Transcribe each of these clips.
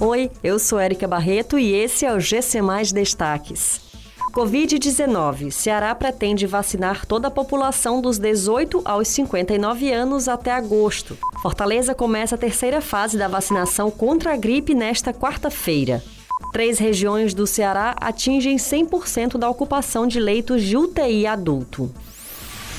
Oi, eu sou Érica Barreto e esse é o GC Mais Destaques. Covid-19. Ceará pretende vacinar toda a população dos 18 aos 59 anos até agosto. Fortaleza começa a terceira fase da vacinação contra a gripe nesta quarta-feira. Três regiões do Ceará atingem 100% da ocupação de leitos de UTI adulto.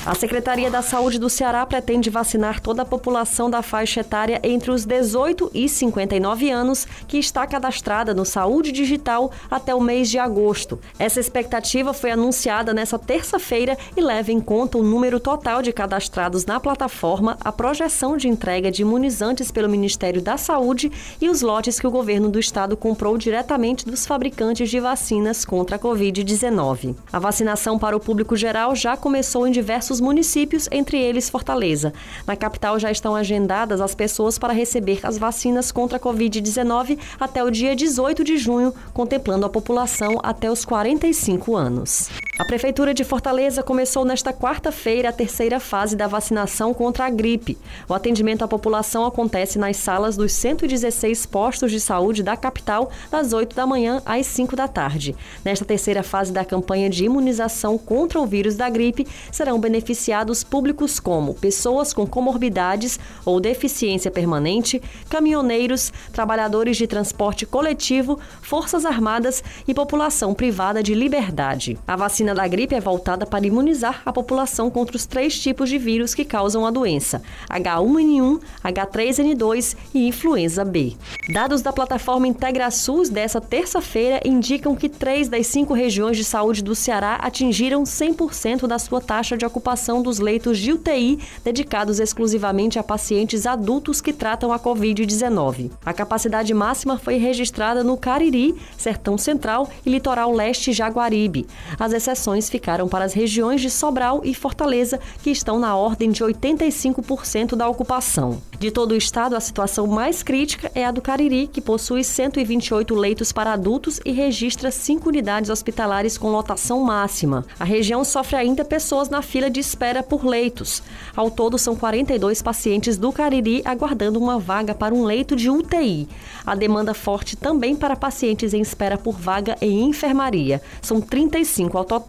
A Secretaria da Saúde do Ceará pretende vacinar toda a população da faixa etária entre os 18 e 59 anos que está cadastrada no Saúde Digital até o mês de agosto. Essa expectativa foi anunciada nesta terça-feira e leva em conta o número total de cadastrados na plataforma, a projeção de entrega de imunizantes pelo Ministério da Saúde e os lotes que o governo do estado comprou diretamente dos fabricantes de vacinas contra a Covid-19. A vacinação para o público geral já começou em diversos diversos municípios, entre eles Fortaleza. Na capital já estão agendadas as pessoas para receber as vacinas contra a Covid-19 até o dia 18 de junho, contemplando a população até os 45 anos. A Prefeitura de Fortaleza começou nesta quarta-feira a terceira fase da vacinação contra a gripe. O atendimento à população acontece nas salas dos 116 postos de saúde da capital, das 8 da manhã às 5 da tarde. Nesta terceira fase da campanha de imunização contra o vírus da gripe, serão beneficiados públicos como pessoas com comorbidades ou deficiência permanente, caminhoneiros, trabalhadores de transporte coletivo, forças armadas e população privada de liberdade. A vacina vacina da gripe é voltada para imunizar a população contra os três tipos de vírus que causam a doença: H1N1, H3N2 e influenza B. Dados da plataforma IntegraSUS dessa terça-feira indicam que três das cinco regiões de saúde do Ceará atingiram 100% da sua taxa de ocupação dos leitos de UTI dedicados exclusivamente a pacientes adultos que tratam a Covid-19. A capacidade máxima foi registrada no Cariri, Sertão Central e Litoral Leste Jaguaribe. As exceções ficaram para as regiões de Sobral e Fortaleza, que estão na ordem de 85% da ocupação. De todo o estado, a situação mais crítica é a do Cariri, que possui 128 leitos para adultos e registra cinco unidades hospitalares com lotação máxima. A região sofre ainda pessoas na fila de espera por leitos. Ao todo, são 42 pacientes do Cariri aguardando uma vaga para um leito de UTI. A demanda forte também para pacientes em espera por vaga em enfermaria. São 35 ao total.